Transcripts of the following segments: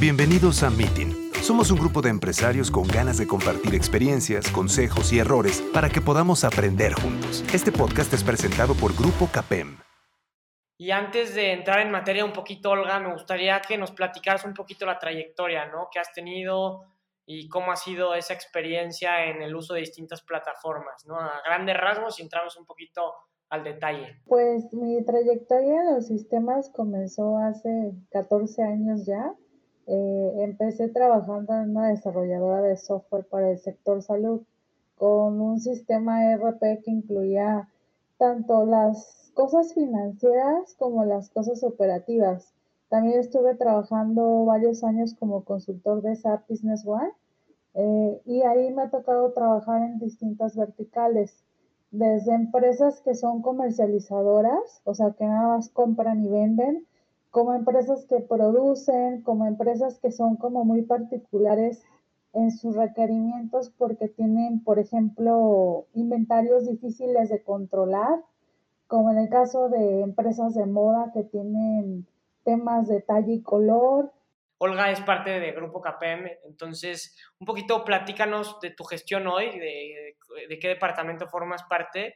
Bienvenidos a Meeting. Somos un grupo de empresarios con ganas de compartir experiencias, consejos y errores para que podamos aprender juntos. Este podcast es presentado por Grupo CAPEM. Y antes de entrar en materia un poquito, Olga, me gustaría que nos platicaras un poquito la trayectoria, ¿no? Que has tenido y cómo ha sido esa experiencia en el uso de distintas plataformas, ¿no? A grandes rasgos y entramos un poquito al detalle. Pues mi trayectoria en los sistemas comenzó hace 14 años ya. Eh, empecé trabajando en una desarrolladora de software para el sector salud con un sistema ERP que incluía tanto las cosas financieras como las cosas operativas. También estuve trabajando varios años como consultor de SAP Business One eh, y ahí me ha tocado trabajar en distintas verticales, desde empresas que son comercializadoras, o sea, que nada más compran y venden, como empresas que producen, como empresas que son como muy particulares en sus requerimientos porque tienen, por ejemplo, inventarios difíciles de controlar, como en el caso de empresas de moda que tienen temas de talla y color. Olga es parte de Grupo KPM, entonces un poquito platícanos de tu gestión hoy, de, de qué departamento formas parte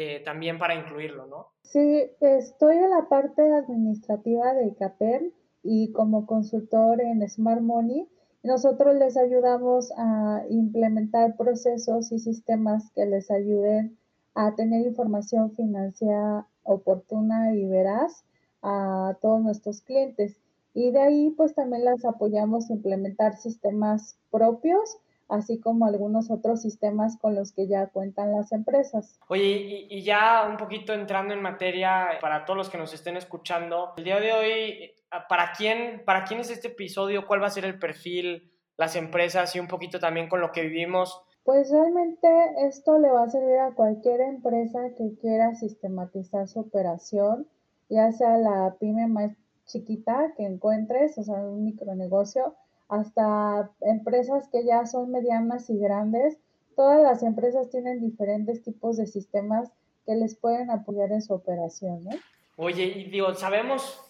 eh, también para incluirlo, ¿no? Sí, estoy en la parte administrativa de CAPEM y como consultor en Smart Money, nosotros les ayudamos a implementar procesos y sistemas que les ayuden a tener información financiera oportuna y veraz a todos nuestros clientes. Y de ahí pues también las apoyamos a implementar sistemas propios así como algunos otros sistemas con los que ya cuentan las empresas. Oye, y, ya un poquito entrando en materia para todos los que nos estén escuchando, el día de hoy, ¿para quién, ¿para quién es este episodio? ¿Cuál va a ser el perfil, las empresas y un poquito también con lo que vivimos? Pues realmente esto le va a servir a cualquier empresa que quiera sistematizar su operación, ya sea la pyme más chiquita que encuentres, o sea, un micronegocio, hasta empresas que ya son medianas y grandes. Todas las empresas tienen diferentes tipos de sistemas que les pueden apoyar en su operación. ¿no? Oye, y digo, sabemos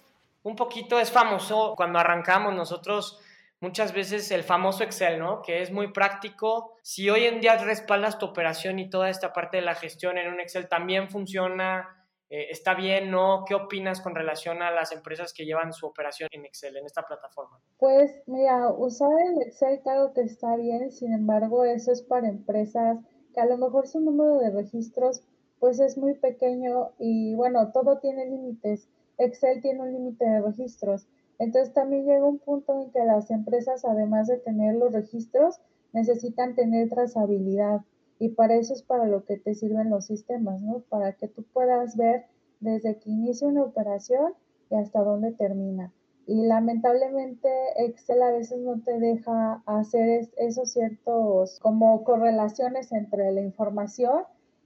un poquito, es famoso cuando arrancamos nosotros muchas veces el famoso Excel, ¿no? Que es muy práctico. Si hoy en día respaldas tu operación y toda esta parte de la gestión en un Excel también funciona eh, ¿Está bien? ¿No? ¿Qué opinas con relación a las empresas que llevan su operación en Excel, en esta plataforma? Pues mira, usar el Excel claro que está bien, sin embargo eso es para empresas que a lo mejor su número de registros pues es muy pequeño y bueno, todo tiene límites. Excel tiene un límite de registros. Entonces también llega un punto en que las empresas, además de tener los registros, necesitan tener trazabilidad. Y para eso es para lo que te sirven los sistemas, ¿no? Para que tú puedas ver desde que inicia una operación y hasta dónde termina. Y lamentablemente Excel a veces no te deja hacer esos ciertos como correlaciones entre la información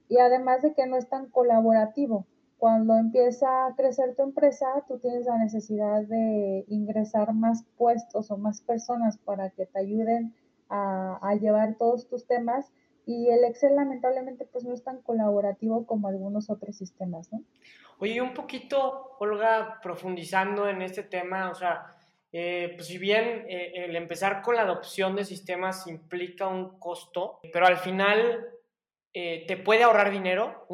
y además de que no es tan colaborativo. Cuando empieza a crecer tu empresa, tú tienes la necesidad de ingresar más puestos o más personas para que te ayuden a, a llevar todos tus temas y el Excel lamentablemente pues no es tan colaborativo como algunos otros sistemas, ¿no? Oye, un poquito, Olga, profundizando en este tema, o sea, eh, pues si bien eh, el empezar con la adopción de sistemas implica un costo, pero al final eh, te puede ahorrar dinero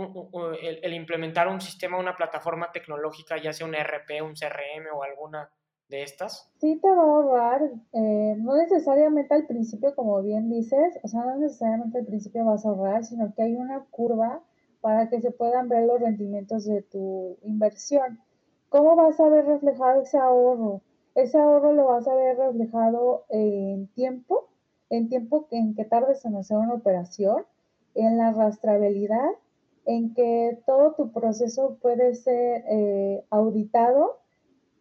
el, el, implementar un sistema, una plataforma tecnológica, ya sea un ERP, un CRM o alguna de estas? Sí te va a ahorrar, eh, no necesariamente al principio, como bien dices, o sea, no necesariamente al principio vas a ahorrar, sino que hay una curva para que se puedan ver los rendimientos de tu inversión. ¿Cómo vas a ver reflejado ese ahorro? Ese ahorro lo vas a ver reflejado en tiempo, en tiempo en que tardes en hacer una operación, en la rastreabilidad, en que todo tu proceso puede ser eh, auditado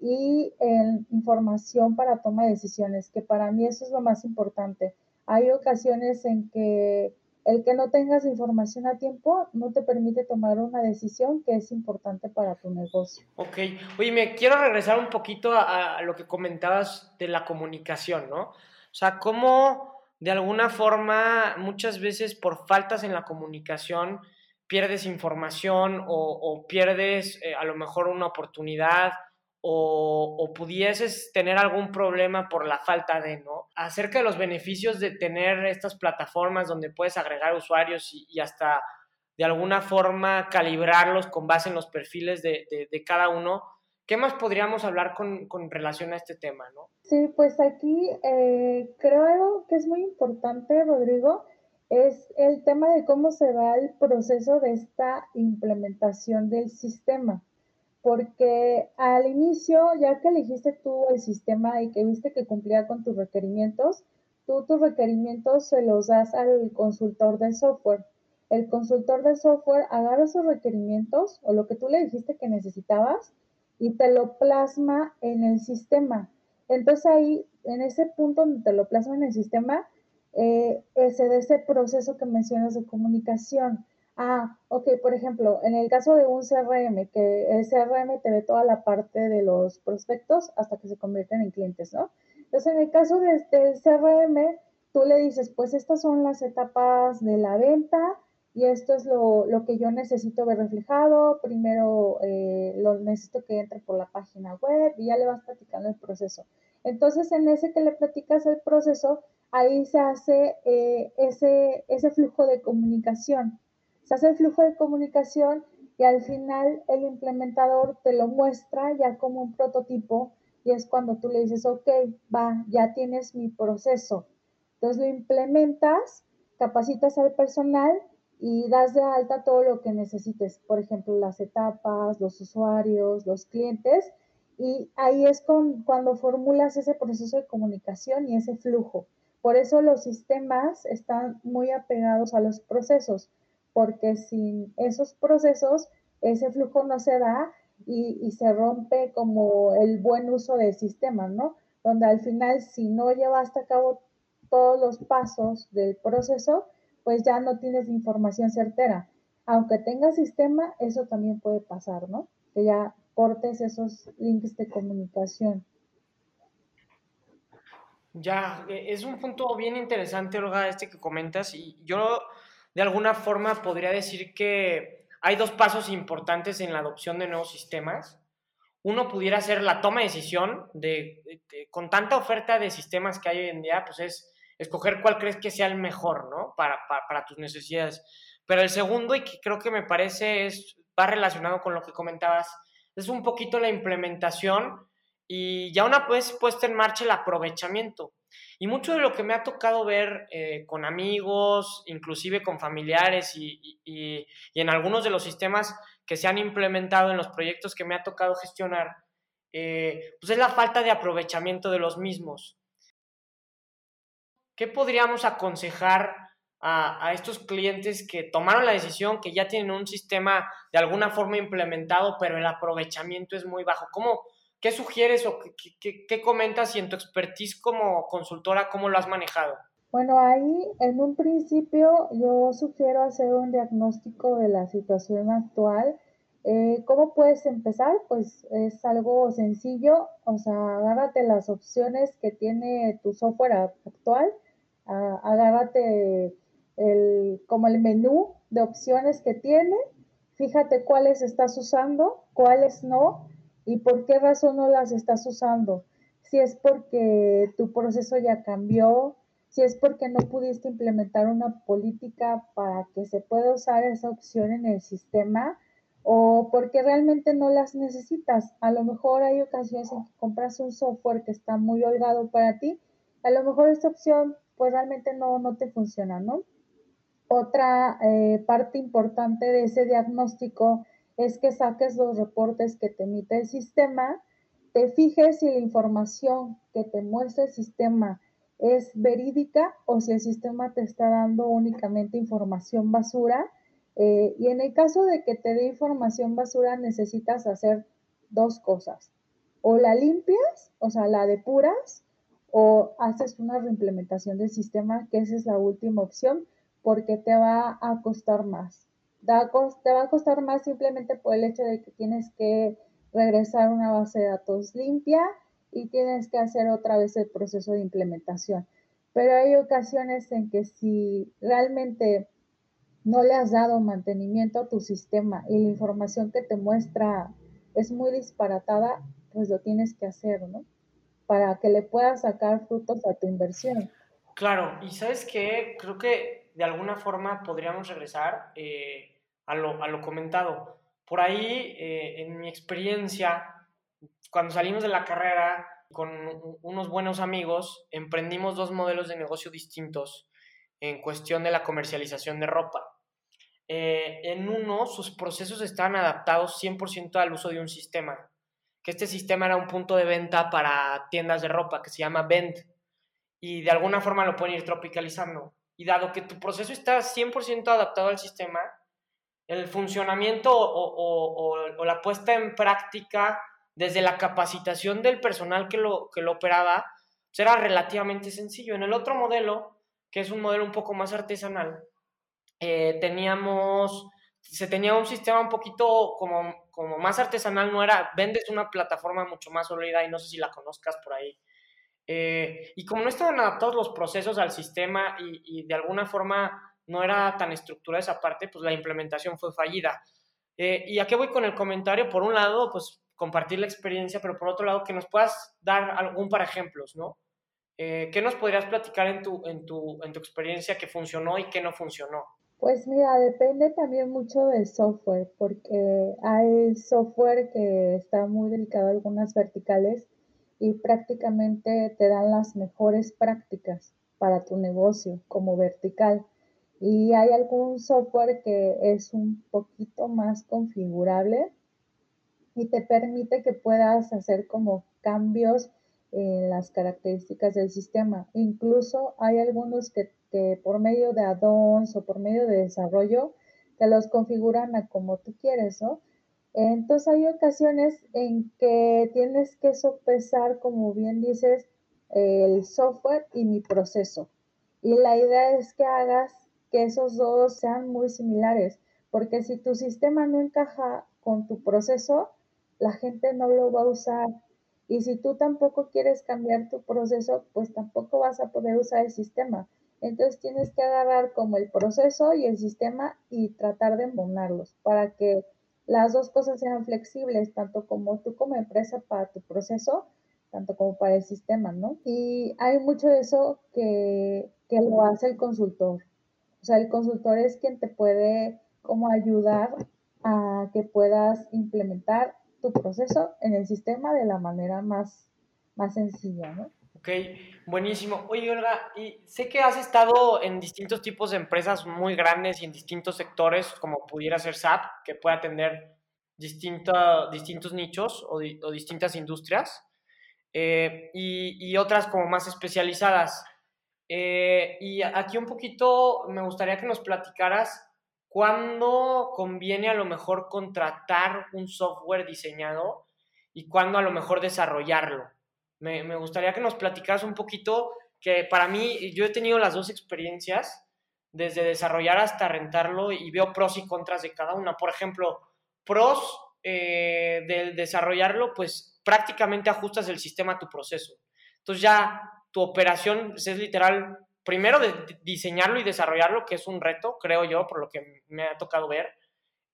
y en información para toma de decisiones, que para mí eso es lo más importante. Hay ocasiones en que el que no tengas información a tiempo no te permite tomar una decisión que es importante para tu negocio. Ok, oye, me quiero regresar un poquito a, lo que comentabas de la comunicación, ¿no? O sea, cómo de alguna forma muchas veces por faltas en la comunicación pierdes información o, o pierdes eh, a lo mejor una oportunidad o, pudieses tener algún problema por la falta de, ¿no? Acerca de los beneficios de tener estas plataformas donde puedes agregar usuarios y, hasta de alguna forma calibrarlos con base en los perfiles de, cada uno. ¿Qué más podríamos hablar con, relación a este tema, no? Sí, pues aquí eh, creo que es muy importante, Rodrigo, es el tema de cómo se va el proceso de esta implementación del sistema porque al inicio, ya que elegiste tú el sistema y que viste que cumplía con tus requerimientos, tú tus requerimientos se los das al consultor de software. El consultor de software agarra esos requerimientos o lo que tú le dijiste que necesitabas y te lo plasma en el sistema. Entonces ahí, en ese punto donde te lo plasma en el sistema, eh, ese de ese proceso que mencionas de comunicación. Ah, ok, por ejemplo, en el caso de un CRM, que el CRM te ve toda la parte de los prospectos hasta que se convierten en clientes, ¿no? Entonces, en el caso de, del CRM, tú le dices, pues estas son las etapas de la venta y esto es lo, que yo necesito ver reflejado. Primero eh, lo necesito que entre por la página web y ya le vas platicando el proceso. Entonces, en ese que le platicas el proceso, ahí se hace eh, ese, ese flujo de comunicación se hace el flujo de comunicación y al final el implementador te lo muestra ya como un prototipo y es cuando tú le dices, ok, va, ya tienes mi proceso. Entonces lo implementas, capacitas al personal y das de alta todo lo que necesites, por ejemplo, las etapas, los usuarios, los clientes, y ahí es con, cuando formulas ese proceso de comunicación y ese flujo. Por eso los sistemas están muy apegados a los procesos porque sin esos procesos ese flujo no se da y, se rompe como el buen uso del sistema, ¿no? Donde al final si no llevaste a cabo todos los pasos del proceso, pues ya no tienes información certera. Aunque tengas sistema, eso también puede pasar, ¿no? Que ya cortes esos links de comunicación. Ya, e, es un punto bien interesante, Olga, este que comentas, y yo de alguna forma podría decir que hay dos pasos importantes en la adopción de nuevos sistemas. Uno pudiera ser la toma de decisión de, con tanta oferta de sistemas que hay hoy en día, pues es escoger cuál crees que sea el mejor, ¿no? Para, para, tus necesidades. Pero el segundo, y que creo que me parece es, va relacionado con lo que comentabas, es un poquito la implementación y ya una vez puesta en marcha el aprovechamiento. Y mucho de lo que me ha tocado ver eh, con amigos, inclusive con familiares y, en algunos de los sistemas que se han implementado en los proyectos que me ha tocado gestionar, eh, pues es la falta de aprovechamiento de los mismos. ¿Qué podríamos aconsejar a, a, estos clientes que tomaron la decisión, que ya tienen un sistema de alguna forma implementado, pero el aprovechamiento es muy bajo? ¿Cómo, ¿Qué sugieres o qué, comentas y en tu expertise como consultora, cómo lo has manejado? Bueno, ahí en un principio yo sugiero hacer un diagnóstico de la situación actual. Eh, ¿Cómo puedes empezar? Pues es algo sencillo, o sea, agárrate las opciones que tiene tu software actual, agárrate el, como el menú de opciones que tiene, fíjate cuáles estás usando, cuáles no, y por qué razón no las estás usando. Si es porque tu proceso ya cambió, si es porque no pudiste implementar una política para que se pueda usar esa opción en el sistema o porque realmente no las necesitas. A lo mejor hay ocasiones en que compras un software que está muy holgado para ti, a lo mejor esta opción pues realmente no, no te funciona, ¿no? Otra eh, parte importante de ese diagnóstico es que saques los reportes que te emite el sistema, te fijes si la información que te muestra el sistema es verídica o si el sistema te está dando únicamente información basura. Eh, y en el caso de que te dé información basura, necesitas hacer dos cosas. O la limpias, o sea, la depuras, o haces una reimplementación del sistema, que esa es la última opción, porque te va a costar más te va a costar más simplemente por el hecho de que tienes que regresar una base de datos limpia y tienes que hacer otra vez el proceso de implementación. Pero hay ocasiones en que si realmente no le has dado mantenimiento a tu sistema y la información que te muestra es muy disparatada, pues lo tienes que hacer, ¿no? Para que le puedas sacar frutos a tu inversión. Claro, y sabes qué, creo que de alguna forma podríamos regresar eh, a, lo, a, lo, comentado. Por ahí, eh, en mi experiencia, cuando salimos de la carrera con unos buenos amigos, emprendimos dos modelos de negocio distintos en cuestión de la comercialización de ropa. Eh, en uno, sus procesos estaban adaptados 100% al uso de un sistema, que este sistema era un punto de venta para tiendas de ropa que se llama Vend, y de alguna forma lo pueden ir tropicalizando. Y dado que tu proceso está 100% adaptado al sistema, el funcionamiento o, la puesta en práctica desde la capacitación del personal que lo, que lo operaba, era relativamente sencillo. En el otro modelo, que es un modelo un poco más artesanal, eh, teníamos, se tenía un sistema un poquito como, como más artesanal, no era, vendes una plataforma mucho más sólida y no sé si la conozcas por ahí. Eh, y como no estaban adaptados los procesos al sistema y, de alguna forma no era tan estructurada esa parte, pues la implementación fue fallida. Eh, ¿Y a qué voy con el comentario? Por un lado, pues compartir la experiencia, pero por otro lado, que nos puedas dar algún para ejemplos, ¿no? ¿Qué nos podrías platicar en tu, en, tu, en tu experiencia que funcionó y que no funcionó? Pues mira, depende también mucho del software, porque hay software que está muy dedicado a algunas verticales y prácticamente te dan las mejores prácticas para tu negocio como vertical. Y hay algún software que es un poquito más configurable y te permite que puedas hacer como cambios en las características del sistema. Incluso hay algunos que que por medio de add-ons o por medio de desarrollo te los configuran a como tú quieres, ¿no? Entonces hay ocasiones en que tienes que sopesar, como bien dices, el software y mi proceso. Y la idea es que hagas que esos dos sean muy similares, porque si tu sistema no encaja con tu proceso, la gente no lo va a usar. Y si tú tampoco quieres cambiar tu proceso, pues tampoco vas a poder usar el sistema. Entonces tienes que agarrar como el proceso y el sistema y tratar de embonarlos para que las dos cosas sean flexibles, tanto como tú como empresa para tu proceso, tanto como para el sistema, ¿no? Y hay mucho de eso que, que lo hace el consultor. O sea, el consultor es quien te puede como ayudar a que puedas implementar tu proceso en el sistema de la manera más, más sencilla, ¿no? Ok, buenísimo. Oye, Olga, y sé que has estado en distintos tipos de empresas muy grandes y en distintos sectores, como pudiera ser SAP, que puede atender distintos nichos o, distintas industrias, eh, y, otras como más especializadas. Eh, y aquí un poquito me gustaría que nos platicaras cuándo conviene a lo mejor contratar un software diseñado y cuándo a lo mejor desarrollarlo me, gustaría que nos platicaras un poquito, que para mí yo he tenido las dos experiencias, desde desarrollar hasta rentarlo y veo pros y contras de cada una. Por ejemplo, pros eh, del desarrollarlo, pues prácticamente ajustas el sistema a tu proceso. Entonces ya tu operación es literal, primero de diseñarlo y desarrollarlo, que es un reto, creo yo, por lo que me ha tocado ver.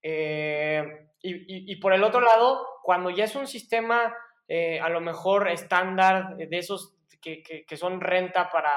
Eh, y, por el otro lado, cuando ya es un sistema eh, a lo mejor estándar de esos que, que, son renta para,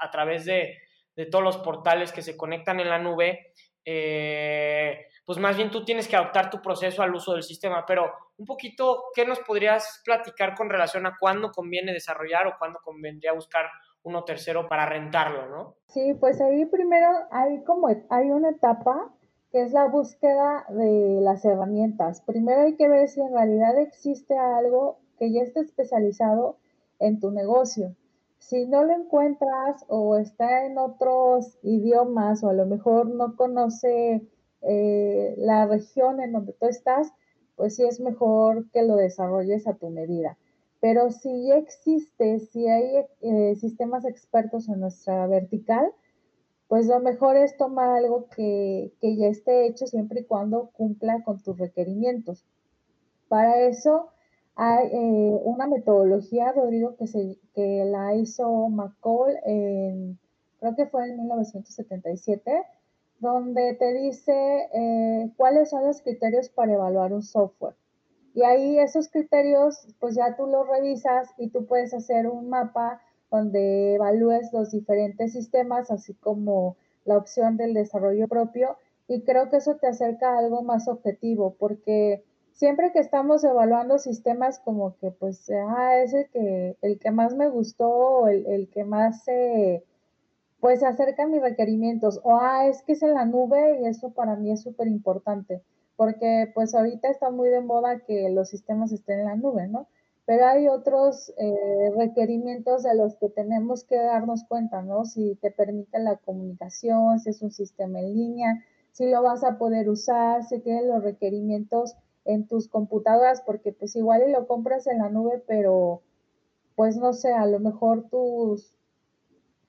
a, través de, de, todos los portales que se conectan en la nube, eh, pues más bien tú tienes que adaptar tu proceso al uso del sistema. Pero un poquito, ¿qué nos podrías platicar con relación a cuándo conviene desarrollar o cuándo convendría buscar uno tercero para rentarlo, ¿no? Sí, pues ahí primero hay como hay una etapa que es la búsqueda de las herramientas. Primero hay que ver si en realidad existe algo que ya esté especializado en tu negocio. Si no lo encuentras o está en otros idiomas o a lo mejor no conoce eh, la región en donde tú estás, pues sí es mejor que lo desarrolles a tu medida. Pero si ya existe, si hay eh, sistemas expertos en nuestra vertical, pues lo mejor es tomar algo que, ya esté hecho siempre y cuando cumpla con tus requerimientos. Para eso hay eh, una metodología, Rodrigo, que, se, que la hizo McCall en, creo que fue en 1977, donde te dice eh, cuáles son los criterios para evaluar un software. Y ahí esos criterios, pues ya tú los revisas y tú puedes hacer un mapa donde evalúes los diferentes sistemas, así como la opción del desarrollo propio. Y creo que eso te acerca a algo más objetivo, porque siempre que estamos evaluando sistemas como que pues ah, es el que, el que más me gustó, el, el que más se, pues acerca a mis requerimientos, o ah, es que es en la nube y eso para mí es súper importante porque pues ahorita está muy de moda que los sistemas estén en la nube, ¿no? Pero hay otros eh, requerimientos de los que tenemos que darnos cuenta, ¿no? Si te permite la comunicación, si es un sistema en línea, si lo vas a poder usar, si tienes los requerimientos en tus computadoras, porque pues igual lo compras en la nube, pero pues no sé, a lo mejor tus,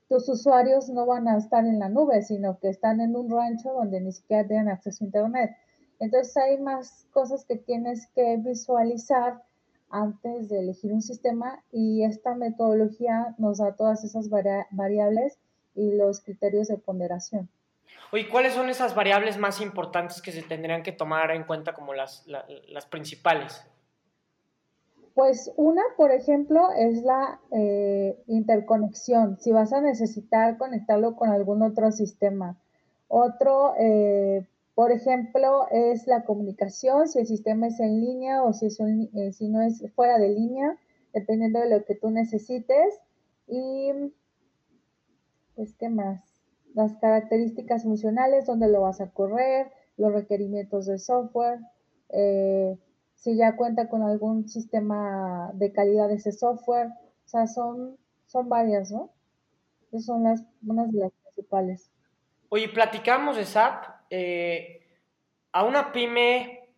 tus usuarios no van a estar en la nube, sino que están en un rancho donde ni siquiera tienen acceso a Internet. Entonces hay más cosas que tienes que visualizar antes de elegir un sistema y esta metodología nos da todas esas variables y los criterios de ponderación. Oye, ¿cuáles son esas variables más importantes que se tendrían que tomar en cuenta como las, las principales? Pues una, por ejemplo, es la eh, interconexión. Si vas a necesitar conectarlo con algún otro sistema. Otro, eh, por ejemplo, es la comunicación, si el sistema es en línea o si, es eh, si no es fuera de línea, dependiendo de lo que tú necesites. Y, pues, ¿qué más? Las características funcionales, dónde lo vas a correr, los requerimientos de software, eh, si ya cuenta con algún sistema de calidad de ese software. O sea, son, son varias, ¿no? Esas son las, unas de las principales. Oye, platicamos de SAP eh, ¿a una pyme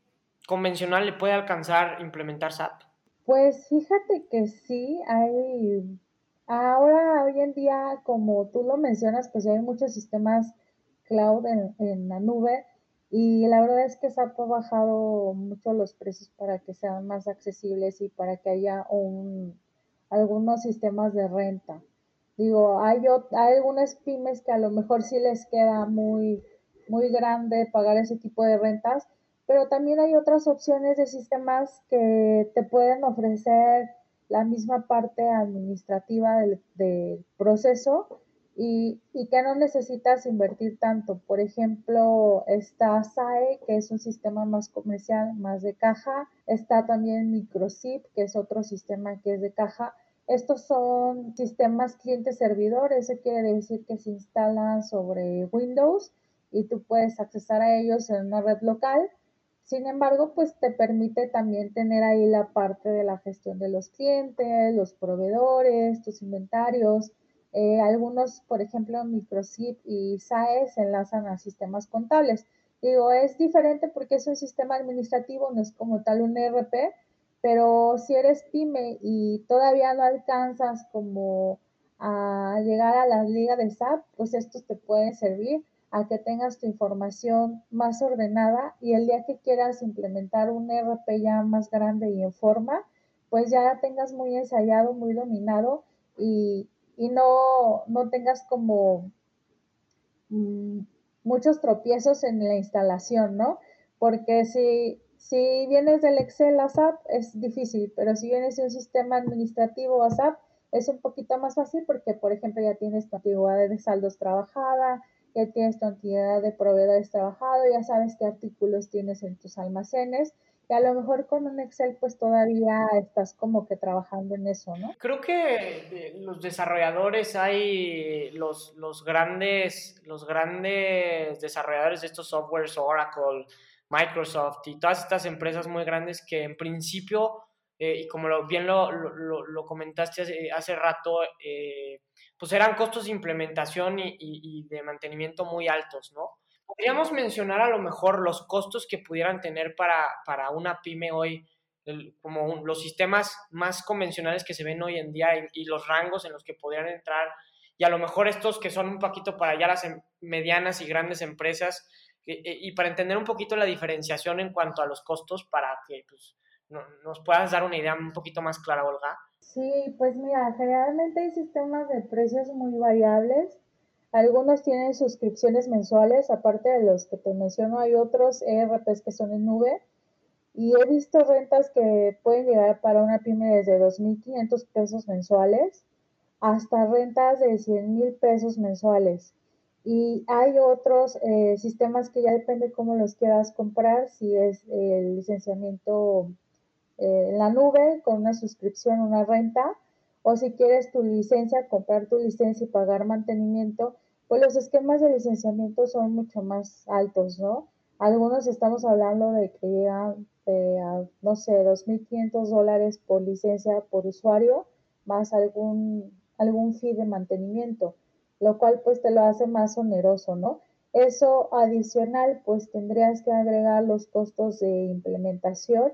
convencional le puede alcanzar implementar SAP? Pues fíjate que sí, hay, ahora hoy en día, como tú lo mencionas, pues hay muchos sistemas cloud en, la nube y la verdad es que SAP ha bajado mucho los precios para que sean más accesibles y para que haya un, algunos sistemas de renta. Digo, hay, hay algunas pymes que a lo mejor sí les queda muy muy grande pagar ese tipo de rentas, pero también hay otras opciones de sistemas que te pueden ofrecer la misma parte administrativa del, proceso y, y, que no necesitas invertir tanto. Por ejemplo, está SAE, que es un sistema más comercial, más de caja. Está también MicroSIP, que es otro sistema que es de caja. Estos son sistemas cliente-servidor, eso quiere decir que se instalan sobre Windows y tú puedes accesar a ellos en una red local. Sin embargo, pues te permite también tener ahí la parte de la gestión de los clientes, los proveedores, tus inventarios. Eh, algunos, por ejemplo, Microsip y SAE se enlazan a sistemas contables. Digo, es diferente porque es un sistema administrativo, no es como tal un ERP, pero si eres pyme y todavía no alcanzas como a llegar a la liga de SAP, pues estos te pueden servir a que tengas tu información más ordenada y el día que quieras implementar un RP ya más grande y en forma, pues ya tengas muy ensayado, muy dominado y, no, no, tengas como mm, muchos tropiezos en la instalación, ¿no? Porque si, si vienes del Excel a SAP es difícil, pero si vienes de un sistema administrativo a SAP es un poquito más fácil porque, por ejemplo, ya tienes tu antigüedad de saldos trabajada, ya tienes tu cantidad de proveedores trabajado, ya sabes qué artículos tienes en tus almacenes y a lo mejor con un Excel pues todavía estás como que trabajando en eso, ¿no? Creo que los desarrolladores hay los, los grandes los grandes desarrolladores de estos softwares Oracle, Microsoft y todas estas empresas muy grandes que en principio eh, y como bien lo, lo, comentaste hace, hace rato, eh, pues eran costos de implementación y, de mantenimiento muy altos, ¿no? Podríamos mencionar a lo mejor los costos que pudieran tener para, para una pyme hoy, como los sistemas más convencionales que se ven hoy en día y, los rangos en los que podrían entrar, y a lo mejor estos que son un poquito para ya las em, medianas y grandes empresas, y, para entender un poquito la diferenciación en cuanto a los costos para que pues, nos puedas dar una idea un poquito más clara, Olga. Sí, pues mira, generalmente hay sistemas de precios muy variables. Algunos tienen suscripciones mensuales, aparte de los que te menciono, hay otros ERPs que son en nube. Y he visto rentas que pueden llegar para una pyme desde 2.500 pesos mensuales hasta rentas de 100 mil pesos mensuales. Y hay otros eh, sistemas que ya depende cómo los quieras comprar, si es el licenciamiento eh, en la nube con una suscripción, una renta, o si quieres tu licencia, comprar tu licencia y pagar mantenimiento, pues los esquemas de licenciamiento son mucho más altos, ¿no? Algunos estamos hablando de que llegan eh, a, no sé, 2.500 dólares por licencia por usuario, más algún, algún fee de mantenimiento, lo cual pues te lo hace más oneroso, ¿no? Eso adicional, pues tendrías que agregar los costos de implementación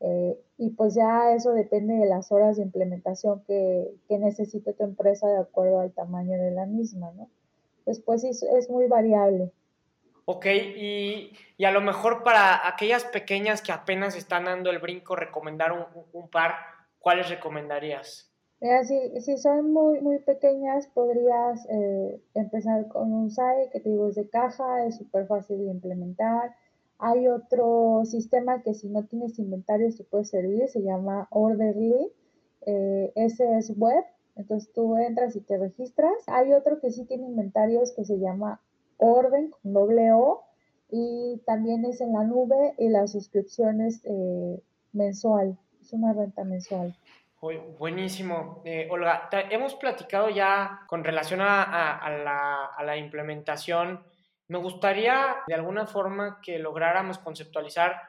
eh, y pues ya eso depende de las horas de implementación que, que, necesite tu empresa de acuerdo al tamaño de la misma, ¿no? Después pues, es muy variable. Ok, y, y, a lo mejor para aquellas pequeñas que apenas están dando el brinco, recomendar un, un par, ¿cuáles recomendarías? Mira, si, si son muy, muy pequeñas, podrías eh, empezar con un SAI que te digo es de caja, es súper fácil de implementar. Hay otro sistema que si no tienes inventarios te puede servir, se llama Orderly. Eh, ese es web, entonces tú entras y te registras. Hay otro que sí tiene inventarios que se llama orden con doble O y también es en la nube y la suscripción es eh, mensual, es una renta mensual. Buenísimo. Eh, Olga, hemos platicado ya con relación a, la, a, la, implementación. Me gustaría de alguna forma que lográramos conceptualizar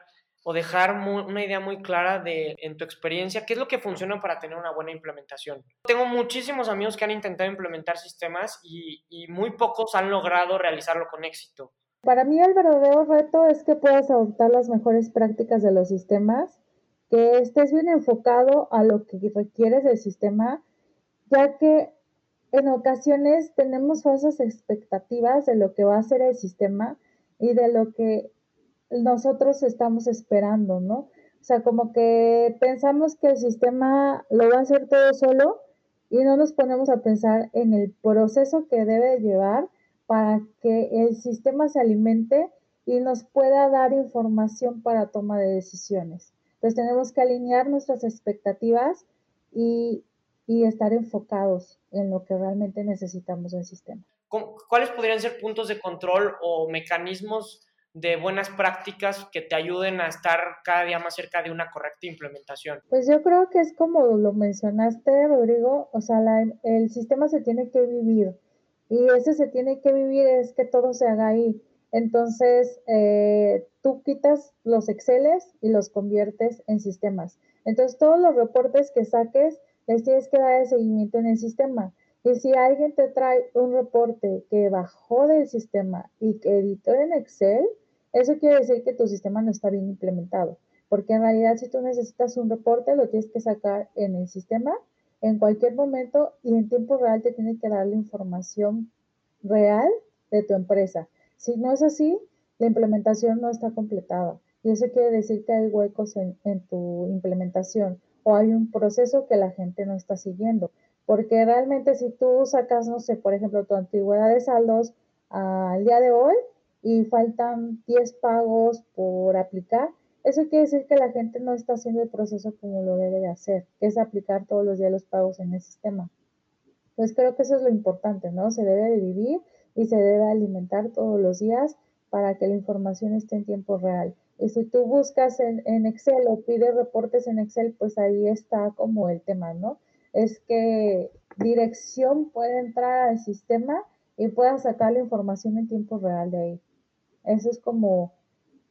o dejar una idea muy clara de, en tu experiencia, qué es lo que funciona para tener una buena implementación. Tengo muchísimos amigos que han intentado implementar sistemas y, y muy pocos han logrado realizarlo con éxito. Para mí el verdadero reto es que puedas adoptar las mejores prácticas de los sistemas, que estés bien enfocado a lo que requieres del sistema, ya que en ocasiones tenemos falsas expectativas de lo que va a ser el sistema y de lo que nosotros estamos esperando, ¿no? O sea, como que pensamos que el sistema lo va a hacer todo solo y no nos ponemos a pensar en el proceso que debe llevar para que el sistema se alimente y nos pueda dar información para toma de decisiones. Entonces tenemos que alinear nuestras expectativas y, y estar enfocados en lo que realmente necesitamos del sistema. ¿Cuáles podrían ser puntos de control o mecanismos de buenas prácticas que te ayuden a estar cada día más cerca de una correcta implementación? Pues yo creo que es como lo mencionaste, Rodrigo, o sea, el sistema se tiene que vivir y ese se tiene que vivir es que todo se haga ahí. Entonces, eh, tú quitas los Exceles y los conviertes en sistemas. Entonces, todos los reportes que saques, les tienes que dar el seguimiento en el sistema. Y si alguien te trae un reporte que bajó del sistema y que editó en Excel, eso quiere decir que tu sistema no está bien implementado, porque en realidad si tú necesitas un reporte, lo tienes que sacar en el sistema en cualquier momento y en tiempo real te tiene que dar la información real de tu empresa. Si no es así, la implementación no está completada y eso quiere decir que hay huecos en, en tu implementación o hay un proceso que la gente no está siguiendo. Porque realmente si tú sacas, no sé, por ejemplo, tu antigüedad de saldos al día de hoy, y faltan 10 pagos por aplicar, eso quiere decir que la gente no está haciendo el proceso como lo debe de hacer, que es aplicar todos los días los pagos en el sistema. Pues creo que eso es lo importante, ¿no? Se debe de vivir y se debe alimentar todos los días para que la información esté en tiempo real. Y si tú buscas en, en Excel o pides reportes en Excel, pues ahí está como el tema, ¿no? Es que dirección puede entrar al sistema y pueda sacar la información en tiempo real de ahí. Eso es como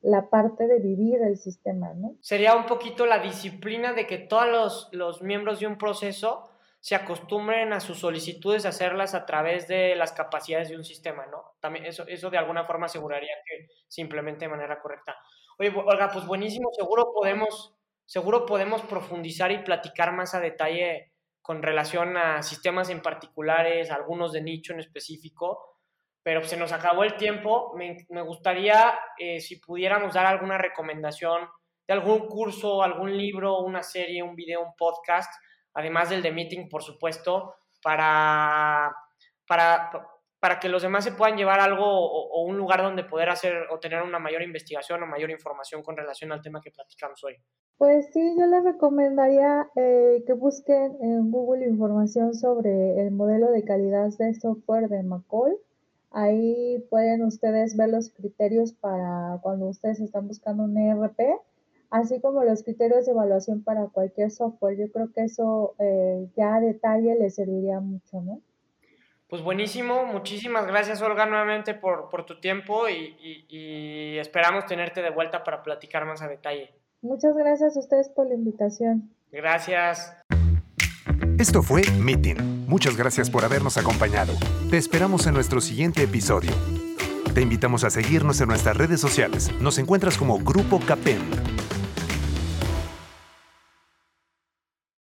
la parte de vivir el sistema, ¿no? Sería un poquito la disciplina de que todos los, miembros de un proceso se acostumbren a sus solicitudes a hacerlas a través de las capacidades de un sistema, ¿no? También eso, eso de alguna forma aseguraría que se implemente de manera correcta. Oye, Olga, pues buenísimo, seguro podemos, seguro podemos profundizar y platicar más a detalle con relación a sistemas en particulares, algunos de nicho en específico, pero se nos acabó el tiempo. Me, gustaría eh, si pudiéramos dar alguna recomendación de algún curso, algún libro, una serie, un video, un podcast, además del de Meeting, por supuesto, para, para, para que los demás se puedan llevar algo o, un lugar donde poder hacer o tener una mayor investigación o mayor información con relación al tema que platicamos hoy? Pues sí, yo les recomendaría eh, que busquen en Google información sobre el modelo de calidad de software de Macol. Ahí pueden ustedes ver los criterios para cuando ustedes están buscando un ERP, así como los criterios de evaluación para cualquier software. Yo creo que eso eh, ya a detalle les serviría mucho, ¿no? Pues buenísimo, muchísimas gracias Olga nuevamente por, tu tiempo y, esperamos tenerte de vuelta para platicar más a detalle. Muchas gracias a ustedes por la invitación. Gracias. Esto fue Meeting. Muchas gracias por habernos acompañado. Te esperamos en nuestro siguiente episodio. Te invitamos a seguirnos en nuestras redes sociales. Nos encuentras como Grupo Capen.